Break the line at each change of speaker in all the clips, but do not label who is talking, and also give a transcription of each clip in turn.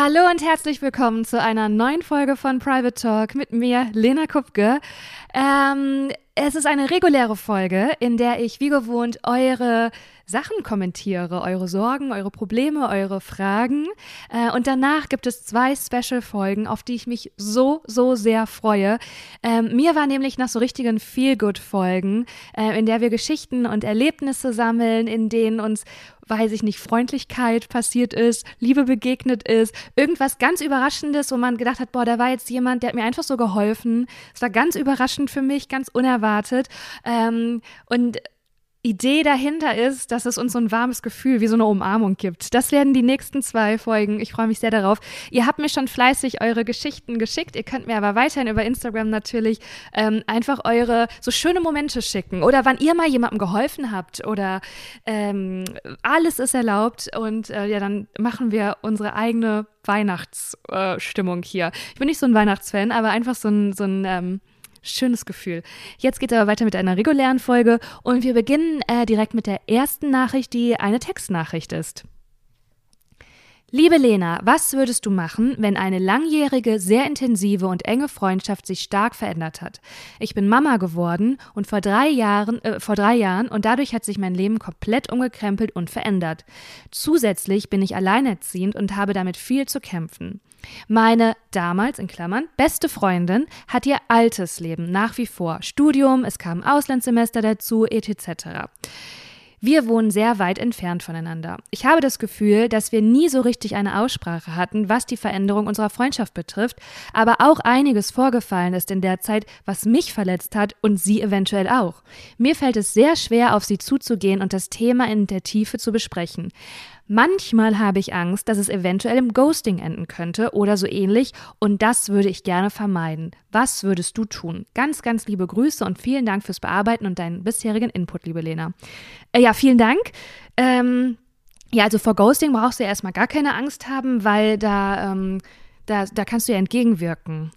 Hallo und herzlich willkommen zu einer neuen Folge von Private Talk mit mir, Lena Kupke. Ähm, es ist eine reguläre Folge, in der ich wie gewohnt eure Sachen kommentiere, eure Sorgen, eure Probleme, eure Fragen. Äh, und danach gibt es zwei Special-Folgen, auf die ich mich so, so sehr freue. Ähm, mir war nämlich nach so richtigen Feel-Good-Folgen, äh, in der wir Geschichten und Erlebnisse sammeln, in denen uns weiß ich nicht, Freundlichkeit passiert ist, Liebe begegnet ist, irgendwas ganz Überraschendes, wo man gedacht hat, boah, da war jetzt jemand, der hat mir einfach so geholfen. Es war ganz überraschend für mich, ganz unerwartet. Ähm, und Idee dahinter ist, dass es uns so ein warmes Gefühl wie so eine Umarmung gibt. Das werden die nächsten zwei Folgen. Ich freue mich sehr darauf. Ihr habt mir schon fleißig eure Geschichten geschickt. Ihr könnt mir aber weiterhin über Instagram natürlich ähm, einfach eure so schöne Momente schicken oder wann ihr mal jemandem geholfen habt oder ähm, alles ist erlaubt und äh, ja, dann machen wir unsere eigene Weihnachtsstimmung äh, hier. Ich bin nicht so ein Weihnachtsfan, aber einfach so ein, so ein ähm, Schönes Gefühl. Jetzt geht es aber weiter mit einer regulären Folge und wir beginnen äh, direkt mit der ersten Nachricht, die eine Textnachricht ist. Liebe Lena, was würdest du machen, wenn eine langjährige, sehr intensive und enge Freundschaft sich stark verändert hat? Ich bin Mama geworden und vor drei Jahren, äh, vor drei Jahren und dadurch hat sich mein Leben komplett umgekrempelt und verändert. Zusätzlich bin ich alleinerziehend und habe damit viel zu kämpfen. Meine damals in Klammern beste Freundin hat ihr altes Leben nach wie vor. Studium, es kam Auslandssemester dazu, etc. Wir wohnen sehr weit entfernt voneinander. Ich habe das Gefühl, dass wir nie so richtig eine Aussprache hatten, was die Veränderung unserer Freundschaft betrifft, aber auch einiges vorgefallen ist in der Zeit, was mich verletzt hat und sie eventuell auch. Mir fällt es sehr schwer, auf sie zuzugehen und das Thema in der Tiefe zu besprechen. Manchmal habe ich Angst, dass es eventuell im Ghosting enden könnte oder so ähnlich und das würde ich gerne vermeiden. Was würdest du tun? Ganz, ganz liebe Grüße und vielen Dank fürs Bearbeiten und deinen bisherigen Input, liebe Lena. Äh, ja, vielen Dank. Ähm, ja, also vor Ghosting brauchst du ja erstmal gar keine Angst haben, weil da, ähm, da, da kannst du ja entgegenwirken.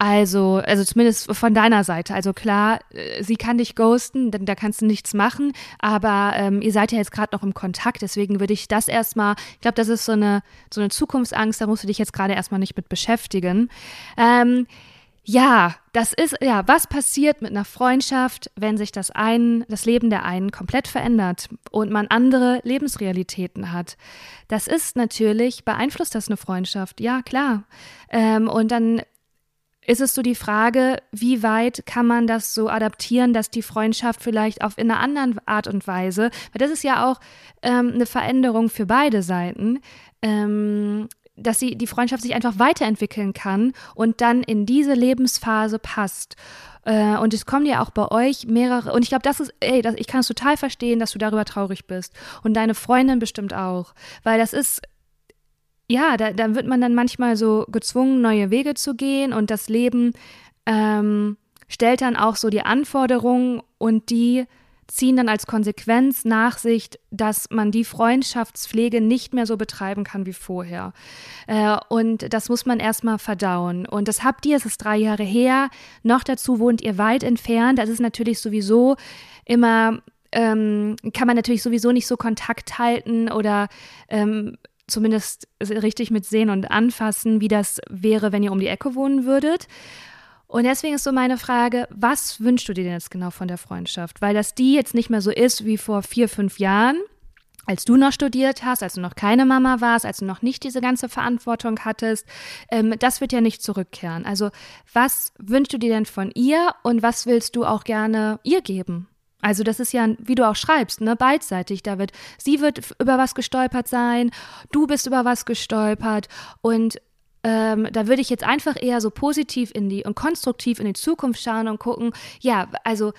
Also, also zumindest von deiner Seite. Also klar, äh, sie kann dich ghosten, da kannst du nichts machen, aber ähm, ihr seid ja jetzt gerade noch im Kontakt, deswegen würde ich das erstmal, ich glaube, das ist so eine, so eine Zukunftsangst, da musst du dich jetzt gerade erstmal nicht mit beschäftigen. Ähm, ja, das ist, ja, was passiert mit einer Freundschaft, wenn sich das einen, das Leben der einen komplett verändert und man andere Lebensrealitäten hat? Das ist natürlich, beeinflusst das eine Freundschaft, ja, klar. Ähm, und dann ist es so die Frage, wie weit kann man das so adaptieren, dass die Freundschaft vielleicht auf in einer anderen Art und Weise, weil das ist ja auch ähm, eine Veränderung für beide Seiten, ähm, dass sie die Freundschaft sich einfach weiterentwickeln kann und dann in diese Lebensphase passt. Äh, und es kommen ja auch bei euch mehrere, und ich glaube, das ist, ey, das, ich kann es total verstehen, dass du darüber traurig bist. Und deine Freundin bestimmt auch. Weil das ist ja, da, da wird man dann manchmal so gezwungen, neue Wege zu gehen und das Leben ähm, stellt dann auch so die Anforderungen und die ziehen dann als Konsequenz nach sich, dass man die Freundschaftspflege nicht mehr so betreiben kann wie vorher. Äh, und das muss man erstmal verdauen. Und das habt ihr, es ist drei Jahre her. Noch dazu wohnt ihr weit entfernt. Das ist natürlich sowieso immer ähm, kann man natürlich sowieso nicht so Kontakt halten oder ähm, zumindest richtig mit sehen und anfassen, wie das wäre, wenn ihr um die Ecke wohnen würdet. Und deswegen ist so meine Frage, was wünschst du dir denn jetzt genau von der Freundschaft? Weil das die jetzt nicht mehr so ist wie vor vier, fünf Jahren, als du noch studiert hast, als du noch keine Mama warst, als du noch nicht diese ganze Verantwortung hattest, ähm, das wird ja nicht zurückkehren. Also was wünschst du dir denn von ihr und was willst du auch gerne ihr geben? Also das ist ja, wie du auch schreibst, ne, beidseitig. Da wird, sie wird über was gestolpert sein, du bist über was gestolpert und ähm, da würde ich jetzt einfach eher so positiv in die und konstruktiv in die Zukunft schauen und gucken, ja, also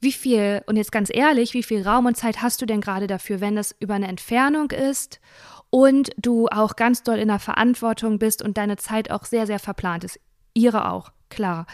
wie viel, und jetzt ganz ehrlich, wie viel Raum und Zeit hast du denn gerade dafür, wenn das über eine Entfernung ist und du auch ganz doll in der Verantwortung bist und deine Zeit auch sehr, sehr verplant ist. Ihre auch, klar.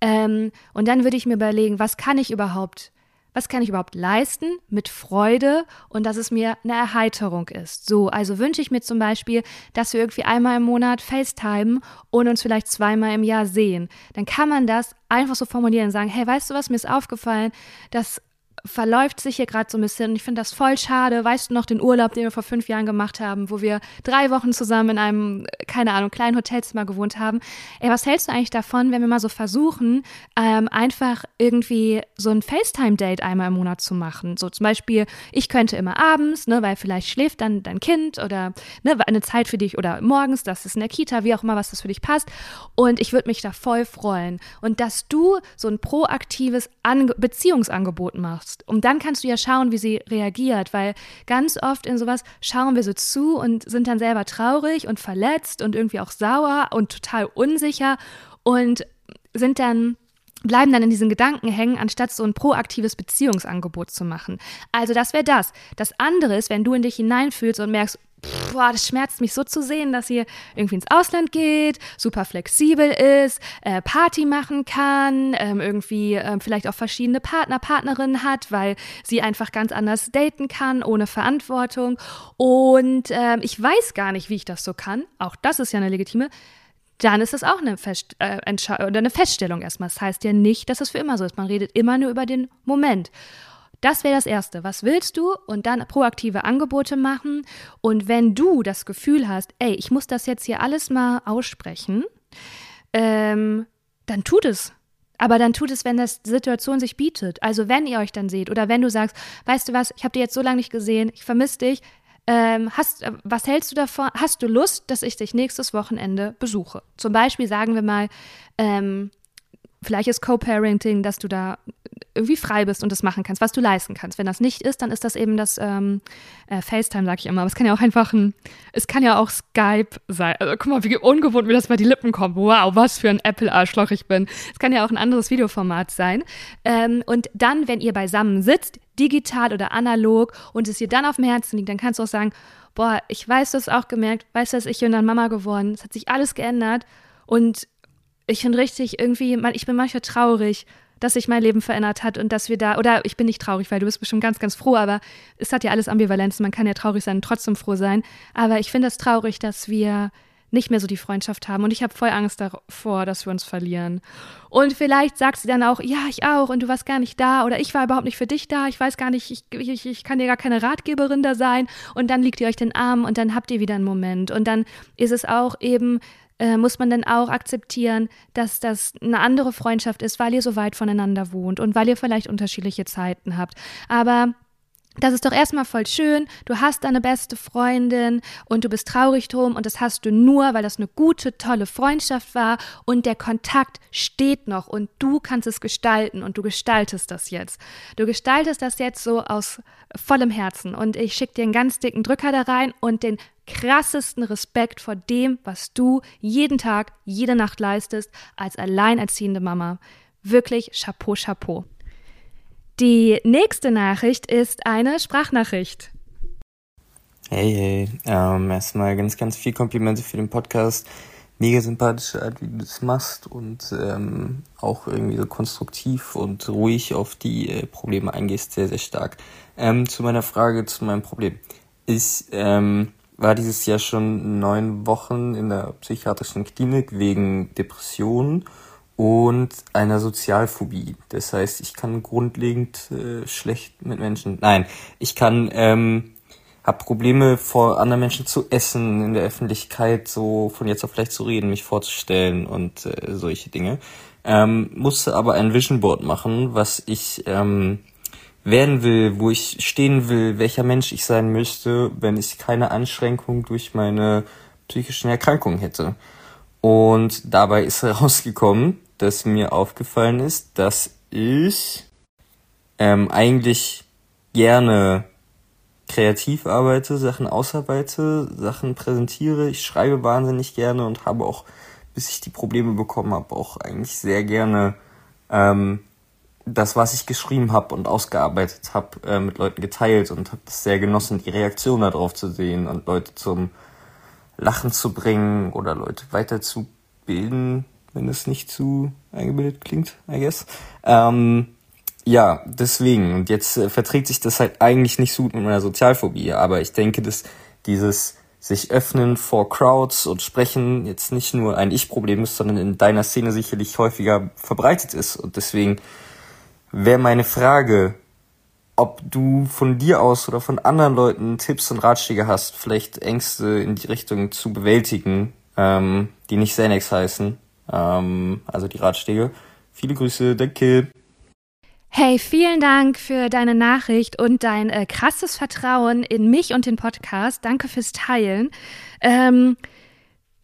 Ähm, und dann würde ich mir überlegen, was kann ich überhaupt was kann ich überhaupt leisten mit Freude und dass es mir eine Erheiterung ist. So, also wünsche ich mir zum Beispiel, dass wir irgendwie einmal im Monat FaceTime und uns vielleicht zweimal im Jahr sehen. Dann kann man das einfach so formulieren und sagen, hey, weißt du was, mir ist aufgefallen, dass verläuft sich hier gerade so ein bisschen. Ich finde das voll schade. Weißt du noch den Urlaub, den wir vor fünf Jahren gemacht haben, wo wir drei Wochen zusammen in einem keine Ahnung, kleinen Hotelzimmer gewohnt haben. Ey, was hältst du eigentlich davon, wenn wir mal so versuchen, ähm, einfach irgendwie so ein FaceTime-Date einmal im Monat zu machen? So zum Beispiel, ich könnte immer abends, ne, weil vielleicht schläft dann dein Kind oder ne, eine Zeit für dich oder morgens, das ist in der Kita, wie auch immer, was das für dich passt. Und ich würde mich da voll freuen. Und dass du so ein proaktives Ange Beziehungsangebot machst. Und dann kannst du ja schauen, wie sie reagiert, weil ganz oft in sowas schauen wir so zu und sind dann selber traurig und verletzt und irgendwie auch sauer und total unsicher und sind dann bleiben dann in diesen Gedanken hängen, anstatt so ein proaktives Beziehungsangebot zu machen. Also das wäre das. Das andere ist, wenn du in dich hineinfühlst und merkst, boah, das schmerzt mich so zu sehen, dass sie irgendwie ins Ausland geht, super flexibel ist, äh, Party machen kann, ähm, irgendwie ähm, vielleicht auch verschiedene Partner, Partnerinnen hat, weil sie einfach ganz anders daten kann, ohne Verantwortung. Und ähm, ich weiß gar nicht, wie ich das so kann. Auch das ist ja eine legitime dann ist das auch eine, Fest, äh, eine Feststellung erstmal. Das heißt ja nicht, dass es für immer so ist. Man redet immer nur über den Moment. Das wäre das Erste. Was willst du? Und dann proaktive Angebote machen. Und wenn du das Gefühl hast, ey, ich muss das jetzt hier alles mal aussprechen, ähm, dann tut es. Aber dann tut es, wenn das Situation sich bietet. Also wenn ihr euch dann seht oder wenn du sagst, weißt du was, ich habe dich jetzt so lange nicht gesehen, ich vermisse dich. Ähm, hast, äh, was hältst du davon? Hast du Lust, dass ich dich nächstes Wochenende besuche? Zum Beispiel sagen wir mal, ähm, vielleicht ist Co-Parenting, dass du da irgendwie frei bist und das machen kannst, was du leisten kannst. Wenn das nicht ist, dann ist das eben das ähm, äh, FaceTime, sage ich immer. Aber es kann ja auch einfach ein, es kann ja auch Skype sein. Also, guck mal, wie ungewohnt mir das bei die Lippen kommt. Wow, was für ein Apple-Arschloch ich bin. Es kann ja auch ein anderes Videoformat sein. Ähm, und dann, wenn ihr beisammen sitzt, digital oder analog, und es dir dann auf dem Herzen liegt, dann kannst du auch sagen, boah, ich weiß, du hast auch gemerkt, weißt du, ich bin dann Mama geworden. Es hat sich alles geändert und ich finde richtig irgendwie, ich bin manchmal traurig dass sich mein Leben verändert hat und dass wir da, oder ich bin nicht traurig, weil du bist bestimmt ganz, ganz froh, aber es hat ja alles Ambivalenzen. Man kann ja traurig sein und trotzdem froh sein. Aber ich finde es traurig, dass wir nicht mehr so die Freundschaft haben. Und ich habe voll Angst davor, dass wir uns verlieren. Und vielleicht sagt sie dann auch, ja, ich auch, und du warst gar nicht da oder ich war überhaupt nicht für dich da, ich weiß gar nicht, ich, ich, ich kann dir gar keine Ratgeberin da sein. Und dann liegt ihr euch den Arm und dann habt ihr wieder einen Moment. Und dann ist es auch eben äh, muss man dann auch akzeptieren, dass das eine andere Freundschaft ist, weil ihr so weit voneinander wohnt und weil ihr vielleicht unterschiedliche Zeiten habt. Aber das ist doch erstmal voll schön. Du hast deine beste Freundin und du bist traurig drum und das hast du nur, weil das eine gute, tolle Freundschaft war und der Kontakt steht noch und du kannst es gestalten und du gestaltest das jetzt. Du gestaltest das jetzt so aus vollem Herzen und ich schicke dir einen ganz dicken Drücker da rein und den krassesten Respekt vor dem, was du jeden Tag, jede Nacht leistest als alleinerziehende Mama. Wirklich Chapeau, Chapeau. Die nächste Nachricht ist eine Sprachnachricht.
Hey, hey. Ähm, erstmal ganz, ganz viel Komplimente für den Podcast. Mega sympathische Art, wie du das machst und ähm, auch irgendwie so konstruktiv und ruhig auf die äh, Probleme eingehst. Sehr, sehr stark. Ähm, zu meiner Frage, zu meinem Problem. Ist, ähm, war dieses Jahr schon neun Wochen in der psychiatrischen Klinik wegen Depressionen und einer Sozialphobie. Das heißt, ich kann grundlegend äh, schlecht mit Menschen. Nein, ich kann ähm, habe Probleme vor anderen Menschen zu essen, in der Öffentlichkeit so von jetzt auf gleich zu reden, mich vorzustellen und äh, solche Dinge. Ähm, musste aber ein Vision Board machen, was ich ähm, werden will, wo ich stehen will, welcher Mensch ich sein müsste, wenn ich keine Anschränkung durch meine psychischen Erkrankungen hätte. Und dabei ist herausgekommen, dass mir aufgefallen ist, dass ich ähm, eigentlich gerne kreativ arbeite, Sachen ausarbeite, Sachen präsentiere. Ich schreibe wahnsinnig gerne und habe auch, bis ich die Probleme bekommen habe, auch eigentlich sehr gerne ähm, das, was ich geschrieben habe und ausgearbeitet habe, äh, mit Leuten geteilt und habe das sehr genossen, die Reaktion darauf zu sehen und Leute zum Lachen zu bringen oder Leute weiterzubilden, wenn es nicht zu eingebildet klingt, I guess. Ähm, ja, deswegen. Und jetzt äh, verträgt sich das halt eigentlich nicht so gut mit meiner Sozialphobie, aber ich denke, dass dieses sich öffnen vor Crowds und sprechen jetzt nicht nur ein Ich-Problem ist, sondern in deiner Szene sicherlich häufiger verbreitet ist. Und deswegen wäre meine Frage, ob du von dir aus oder von anderen Leuten Tipps und Ratschläge hast, vielleicht Ängste in die Richtung zu bewältigen, ähm, die nicht Xanax heißen. Ähm, also die Ratschläge. Viele Grüße, danke.
Hey, vielen Dank für deine Nachricht und dein äh, krasses Vertrauen in mich und den Podcast. Danke fürs Teilen. Ähm,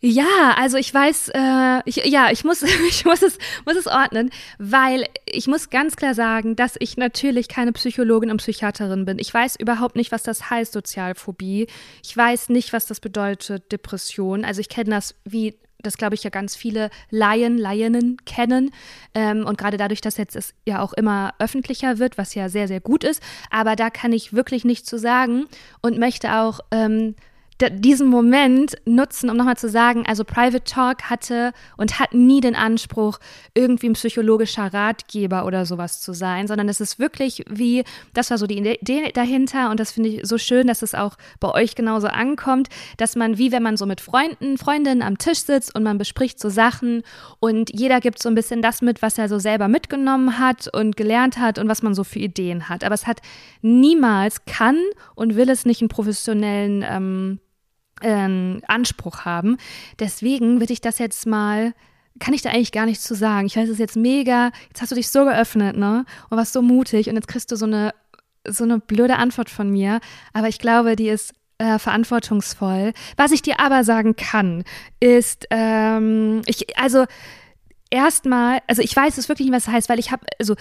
ja, also ich weiß, äh, ich, ja, ich muss, ich muss es, muss es ordnen, weil ich muss ganz klar sagen, dass ich natürlich keine Psychologin und Psychiaterin bin. Ich weiß überhaupt nicht, was das heißt, Sozialphobie. Ich weiß nicht, was das bedeutet, Depression. Also ich kenne das wie das glaube ich ja ganz viele Laien, Laieninnen kennen. Ähm, und gerade dadurch, dass jetzt es ja auch immer öffentlicher wird, was ja sehr, sehr gut ist. Aber da kann ich wirklich nichts zu sagen und möchte auch ähm, diesen Moment nutzen, um nochmal zu sagen, also Private Talk hatte und hat nie den Anspruch, irgendwie ein psychologischer Ratgeber oder sowas zu sein, sondern es ist wirklich wie, das war so die Idee dahinter und das finde ich so schön, dass es auch bei euch genauso ankommt, dass man, wie wenn man so mit Freunden, Freundinnen am Tisch sitzt und man bespricht so Sachen und jeder gibt so ein bisschen das mit, was er so selber mitgenommen hat und gelernt hat und was man so für Ideen hat. Aber es hat niemals, kann und will es nicht einen professionellen ähm, ähm, Anspruch haben. Deswegen würde ich das jetzt mal kann ich da eigentlich gar nichts zu sagen. Ich weiß, es ist jetzt mega, jetzt hast du dich so geöffnet, ne? Und warst so mutig und jetzt kriegst du so eine, so eine blöde Antwort von mir. Aber ich glaube, die ist äh, verantwortungsvoll. Was ich dir aber sagen kann, ist, ähm, ich, also erstmal, also ich weiß es wirklich nicht, was das heißt, weil ich habe, also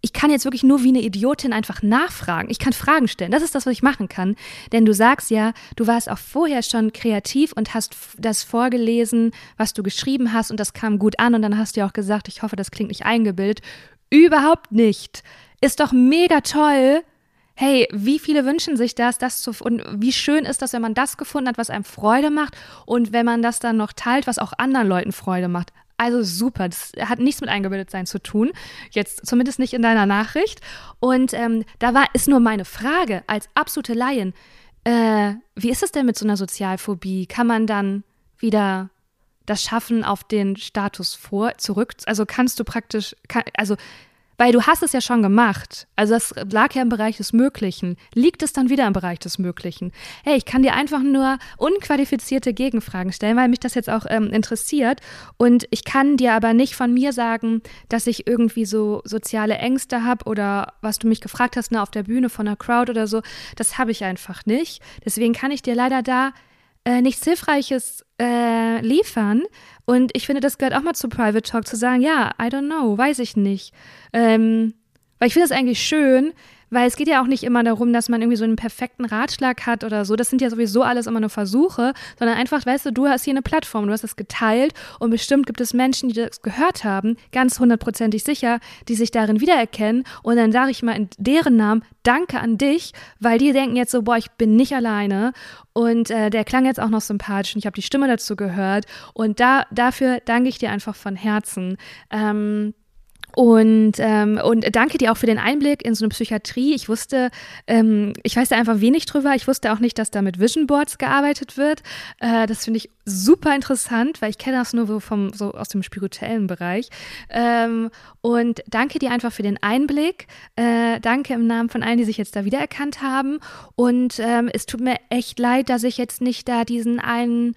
ich kann jetzt wirklich nur wie eine Idiotin einfach nachfragen. Ich kann Fragen stellen. Das ist das, was ich machen kann. Denn du sagst ja, du warst auch vorher schon kreativ und hast das vorgelesen, was du geschrieben hast und das kam gut an und dann hast du ja auch gesagt, ich hoffe, das klingt nicht eingebildet. Überhaupt nicht. Ist doch mega toll. Hey, wie viele wünschen sich das, das zu und wie schön ist das, wenn man das gefunden hat, was einem Freude macht und wenn man das dann noch teilt, was auch anderen Leuten Freude macht. Also super, das hat nichts mit Eingebildetsein zu tun, jetzt zumindest nicht in deiner Nachricht. Und ähm, da war, ist nur meine Frage als absolute Laien, äh, wie ist es denn mit so einer Sozialphobie? Kann man dann wieder das schaffen auf den Status vor, zurück? Also kannst du praktisch, kann, also weil du hast es ja schon gemacht. Also das lag ja im Bereich des Möglichen. Liegt es dann wieder im Bereich des Möglichen? Hey, ich kann dir einfach nur unqualifizierte Gegenfragen stellen, weil mich das jetzt auch ähm, interessiert. Und ich kann dir aber nicht von mir sagen, dass ich irgendwie so soziale Ängste habe oder was du mich gefragt hast, ne, auf der Bühne von einer Crowd oder so. Das habe ich einfach nicht. Deswegen kann ich dir leider da äh, nichts Hilfreiches äh, liefern. Und ich finde, das gehört auch mal zu Private Talk, zu sagen, ja, I don't know, weiß ich nicht. Ähm, weil ich finde das eigentlich schön, weil es geht ja auch nicht immer darum, dass man irgendwie so einen perfekten Ratschlag hat oder so. Das sind ja sowieso alles immer nur Versuche, sondern einfach, weißt du, du hast hier eine Plattform, du hast das geteilt und bestimmt gibt es Menschen, die das gehört haben, ganz hundertprozentig sicher, die sich darin wiedererkennen. Und dann sage ich mal in deren Namen Danke an dich, weil die denken jetzt so, boah, ich bin nicht alleine. Und äh, der klang jetzt auch noch sympathisch und ich habe die Stimme dazu gehört. Und da, dafür danke ich dir einfach von Herzen. Ähm, und, ähm, und danke dir auch für den Einblick in so eine Psychiatrie. Ich wusste, ähm, ich weiß da einfach wenig drüber. Ich wusste auch nicht, dass da mit Vision Boards gearbeitet wird. Äh, das finde ich super interessant, weil ich kenne das nur so, vom, so aus dem spirituellen Bereich. Ähm, und danke dir einfach für den Einblick. Äh, danke im Namen von allen, die sich jetzt da wiedererkannt haben. Und ähm, es tut mir echt leid, dass ich jetzt nicht da diesen einen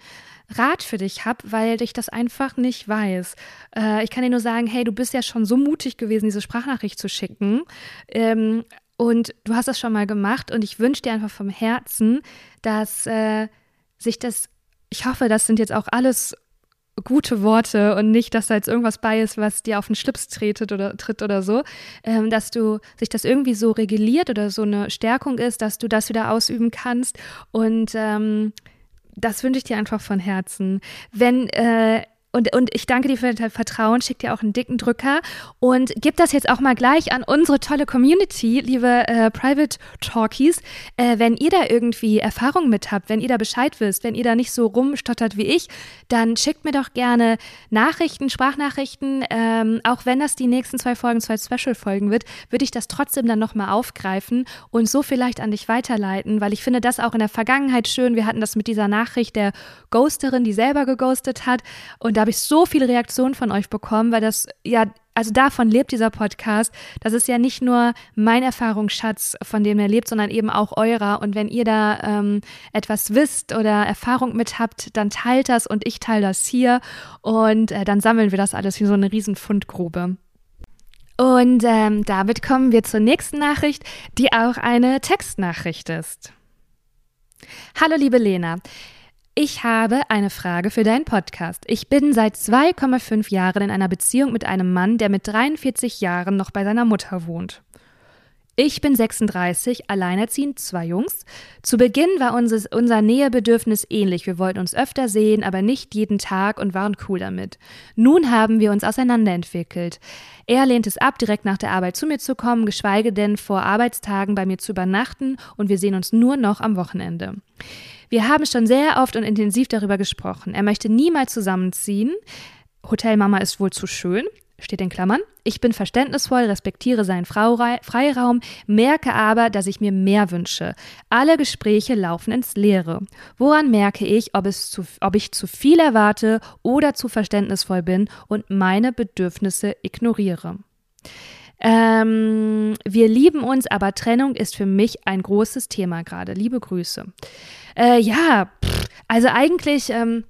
Rat für dich habe, weil ich das einfach nicht weiß. Äh, ich kann dir nur sagen, hey, du bist ja schon so mutig gewesen, diese Sprachnachricht zu schicken. Ähm, und du hast das schon mal gemacht und ich wünsche dir einfach vom Herzen, dass äh, sich das, ich hoffe, das sind jetzt auch alles gute Worte und nicht, dass da jetzt irgendwas bei ist, was dir auf den Schlips tretet oder tritt oder so, ähm, dass du sich das irgendwie so reguliert oder so eine Stärkung ist, dass du das wieder ausüben kannst und ähm, das wünsche ich dir einfach von Herzen. Wenn äh, und, und ich danke dir für dein Vertrauen, schick dir auch einen dicken Drücker und gib das jetzt auch mal gleich an unsere tolle Community, liebe äh, Private Talkies. Äh, wenn ihr da irgendwie Erfahrung mit habt, wenn ihr da Bescheid wisst, wenn ihr da nicht so rumstottert wie ich, dann schickt mir doch gerne Nachrichten, Sprachnachrichten. Ähm, auch wenn das die nächsten zwei Folgen, zwei Special-Folgen wird, würde ich das trotzdem dann nochmal aufgreifen und so vielleicht an dich weiterleiten, weil ich finde das auch in der Vergangenheit schön. Wir hatten das mit dieser Nachricht der Ghosterin, die selber geghostet hat und da habe ich so viele Reaktionen von euch bekommen, weil das ja also davon lebt dieser Podcast. Das ist ja nicht nur mein Erfahrungsschatz, von dem er lebt, sondern eben auch eurer. Und wenn ihr da ähm, etwas wisst oder Erfahrung mit habt, dann teilt das und ich teile das hier und äh, dann sammeln wir das alles wie so eine riesen Fundgrube. Und ähm, damit kommen wir zur nächsten Nachricht, die auch eine Textnachricht ist. Hallo liebe Lena, ich habe eine Frage für deinen Podcast. Ich bin seit 2,5 Jahren in einer Beziehung mit einem Mann, der mit 43 Jahren noch bei seiner Mutter wohnt. Ich bin 36, alleinerziehend, zwei Jungs. Zu Beginn war unser, unser Nähebedürfnis ähnlich. Wir wollten uns öfter sehen, aber nicht jeden Tag und waren cool damit. Nun haben wir uns auseinanderentwickelt. Er lehnt es ab, direkt nach der Arbeit zu mir zu kommen, geschweige denn vor Arbeitstagen bei mir zu übernachten und wir sehen uns nur noch am Wochenende. Wir haben schon sehr oft und intensiv darüber gesprochen. Er möchte niemals zusammenziehen. Hotelmama ist wohl zu schön steht in Klammern. Ich bin verständnisvoll, respektiere seinen Freiraum, merke aber, dass ich mir mehr wünsche. Alle Gespräche laufen ins Leere. Woran merke ich, ob, es zu, ob ich zu viel erwarte oder zu verständnisvoll bin und meine Bedürfnisse ignoriere? Ähm, wir lieben uns, aber Trennung ist für mich ein großes Thema gerade. Liebe Grüße. Äh, ja, pff, also eigentlich. Ähm,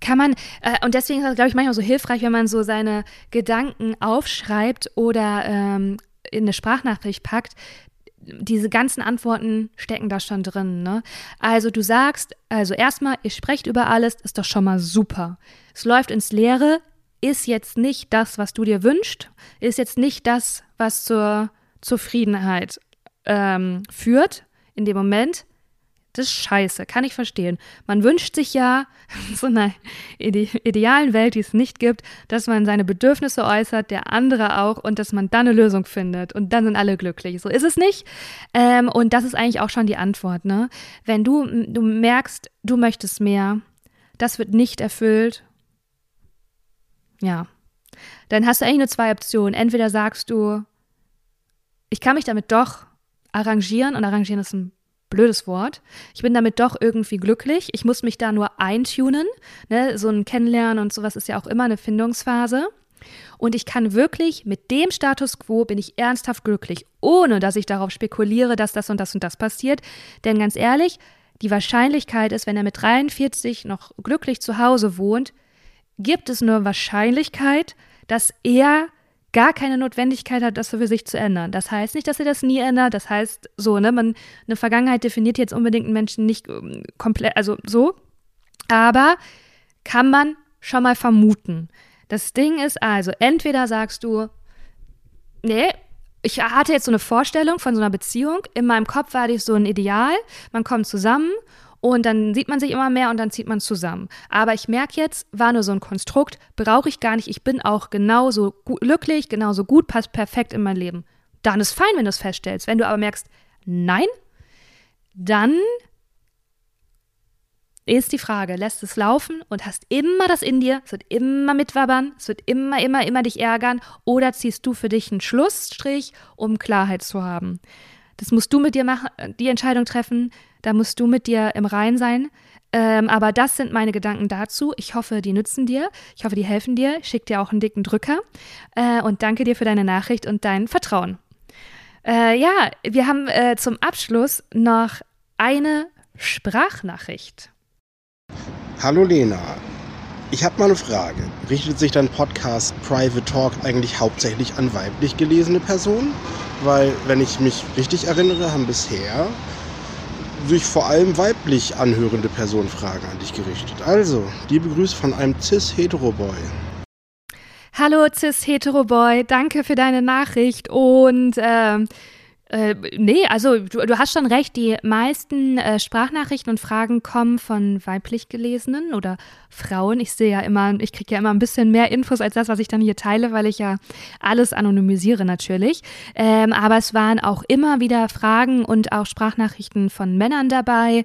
kann man, äh, und deswegen ist es, glaube ich, manchmal so hilfreich, wenn man so seine Gedanken aufschreibt oder ähm, in eine Sprachnachricht packt. Diese ganzen Antworten stecken da schon drin. Ne? Also du sagst, also erstmal, ihr sprecht über alles, ist doch schon mal super. Es läuft ins Leere, ist jetzt nicht das, was du dir wünschst, ist jetzt nicht das, was zur Zufriedenheit ähm, führt in dem Moment. Das ist scheiße, kann ich verstehen. Man wünscht sich ja, so einer ide idealen Welt, die es nicht gibt, dass man seine Bedürfnisse äußert, der andere auch, und dass man dann eine Lösung findet. Und dann sind alle glücklich. So ist es nicht. Ähm, und das ist eigentlich auch schon die Antwort, ne? Wenn du, du merkst, du möchtest mehr, das wird nicht erfüllt, ja, dann hast du eigentlich nur zwei Optionen. Entweder sagst du, ich kann mich damit doch arrangieren, und arrangieren ist ein blödes Wort. Ich bin damit doch irgendwie glücklich. Ich muss mich da nur eintunen. Ne? So ein Kennenlernen und sowas ist ja auch immer eine Findungsphase. Und ich kann wirklich mit dem Status quo bin ich ernsthaft glücklich, ohne dass ich darauf spekuliere, dass das und das und das passiert. Denn ganz ehrlich, die Wahrscheinlichkeit ist, wenn er mit 43 noch glücklich zu Hause wohnt, gibt es nur Wahrscheinlichkeit, dass er gar keine Notwendigkeit hat, das für sich zu ändern. Das heißt nicht, dass er das nie ändert. Das heißt so, ne, man eine Vergangenheit definiert jetzt unbedingt einen Menschen nicht ähm, komplett, also so. Aber kann man schon mal vermuten. Das Ding ist also, entweder sagst du, nee, ich hatte jetzt so eine Vorstellung von so einer Beziehung. In meinem Kopf war das so ein Ideal. Man kommt zusammen und dann sieht man sich immer mehr und dann zieht man zusammen. Aber ich merke jetzt, war nur so ein Konstrukt, brauche ich gar nicht. Ich bin auch genauso glücklich, genauso gut, passt perfekt in mein Leben. Dann ist fein, wenn du es feststellst. Wenn du aber merkst, nein, dann ist die Frage, lässt es laufen und hast immer das in dir, es wird immer mitwabbern, es wird immer, immer, immer dich ärgern oder ziehst du für dich einen Schlussstrich, um Klarheit zu haben. Das musst du mit dir machen, die Entscheidung treffen. Da musst du mit dir im Rein sein. Ähm, aber das sind meine Gedanken dazu. Ich hoffe, die nützen dir. Ich hoffe, die helfen dir. Ich schick dir auch einen dicken Drücker. Äh, und danke dir für deine Nachricht und dein Vertrauen. Äh, ja, wir haben äh, zum Abschluss noch eine Sprachnachricht.
Hallo Lena. Ich habe mal eine Frage. Richtet sich dein Podcast Private Talk eigentlich hauptsächlich an weiblich gelesene Personen? Weil, wenn ich mich richtig erinnere, haben bisher sich vor allem weiblich anhörende Personen Fragen an dich gerichtet. Also, liebe Grüße von einem Cis-Hetero-Boy.
Hallo Cis-Hetero-Boy, danke für deine Nachricht und ähm, äh, nee, also du, du, hast schon recht, die meisten äh, Sprachnachrichten und Fragen kommen von weiblich gelesenen oder Frauen. Ich sehe ja immer, ich kriege ja immer ein bisschen mehr Infos als das, was ich dann hier teile, weil ich ja alles anonymisiere natürlich. Ähm, aber es waren auch immer wieder Fragen und auch Sprachnachrichten von Männern dabei.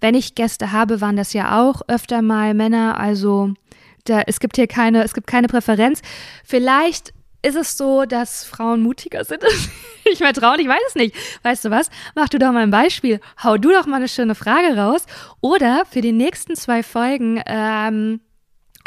Wenn ich Gäste habe, waren das ja auch öfter mal Männer, also da, es gibt hier keine, es gibt keine Präferenz. Vielleicht ist es so, dass Frauen mutiger sind, ich mehr trauen? Ich weiß es nicht. Weißt du was? Mach du doch mal ein Beispiel. Hau du doch mal eine schöne Frage raus. Oder für die nächsten zwei Folgen ähm,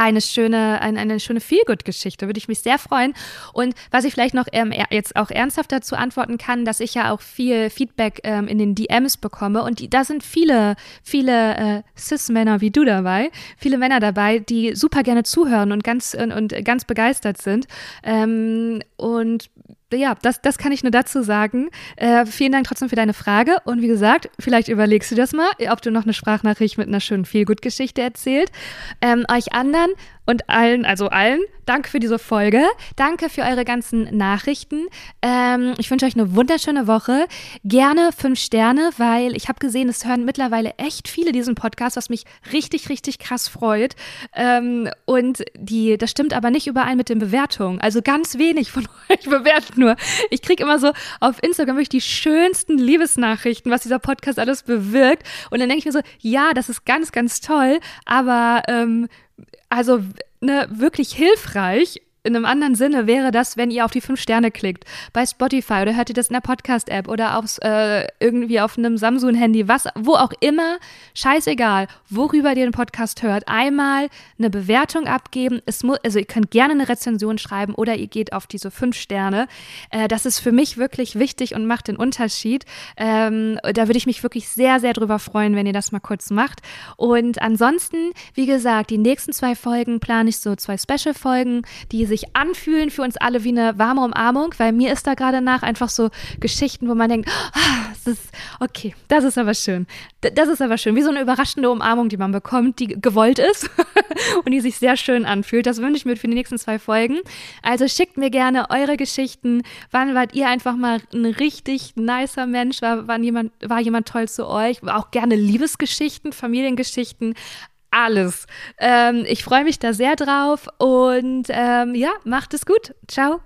eine schöne, eine, eine schöne Feelgood-Geschichte. Würde ich mich sehr freuen. Und was ich vielleicht noch ähm, jetzt auch ernsthaft dazu antworten kann, dass ich ja auch viel Feedback ähm, in den DMs bekomme. Und die, da sind viele, viele äh, Cis-Männer wie du dabei, viele Männer dabei, die super gerne zuhören und ganz, und, und ganz begeistert sind. Ähm, und ja, das, das kann ich nur dazu sagen. Äh, vielen Dank trotzdem für deine Frage. Und wie gesagt, vielleicht überlegst du das mal, ob du noch eine Sprachnachricht mit einer schönen Feelgood-Geschichte erzählt. Ähm, euch anderen und allen, also allen, danke für diese Folge. Danke für eure ganzen Nachrichten. Ähm, ich wünsche euch eine wunderschöne Woche. Gerne fünf Sterne, weil ich habe gesehen, es hören mittlerweile echt viele diesen Podcast, was mich richtig, richtig krass freut. Ähm, und die, das stimmt aber nicht überein mit den Bewertungen. Also ganz wenig von euch bewerten nur. Ich kriege immer so auf Instagram wirklich die schönsten Liebesnachrichten, was dieser Podcast alles bewirkt. Und dann denke ich mir so, ja, das ist ganz, ganz toll, aber ähm, also ne, wirklich hilfreich in einem anderen Sinne wäre das, wenn ihr auf die fünf Sterne klickt. Bei Spotify oder hört ihr das in der Podcast-App oder aufs, äh, irgendwie auf einem Samsung-Handy, was, wo auch immer. Scheißegal, worüber ihr den Podcast hört. Einmal eine Bewertung abgeben. Es muss, also ihr könnt gerne eine Rezension schreiben oder ihr geht auf diese fünf Sterne. Äh, das ist für mich wirklich wichtig und macht den Unterschied. Ähm, da würde ich mich wirklich sehr, sehr drüber freuen, wenn ihr das mal kurz macht. Und ansonsten, wie gesagt, die nächsten zwei Folgen plane ich so zwei Special-Folgen, die sich anfühlen für uns alle wie eine warme Umarmung, weil mir ist da gerade nach einfach so Geschichten, wo man denkt, ah, das ist, okay, das ist aber schön. Das ist aber schön. Wie so eine überraschende Umarmung, die man bekommt, die gewollt ist und die sich sehr schön anfühlt. Das wünsche ich mir für die nächsten zwei Folgen. Also schickt mir gerne eure Geschichten. Wann wart ihr einfach mal ein richtig nicer Mensch? War, jemand, war jemand toll zu euch? Auch gerne Liebesgeschichten, Familiengeschichten alles. Ähm, ich freue mich da sehr drauf und ähm, ja, macht es gut. Ciao.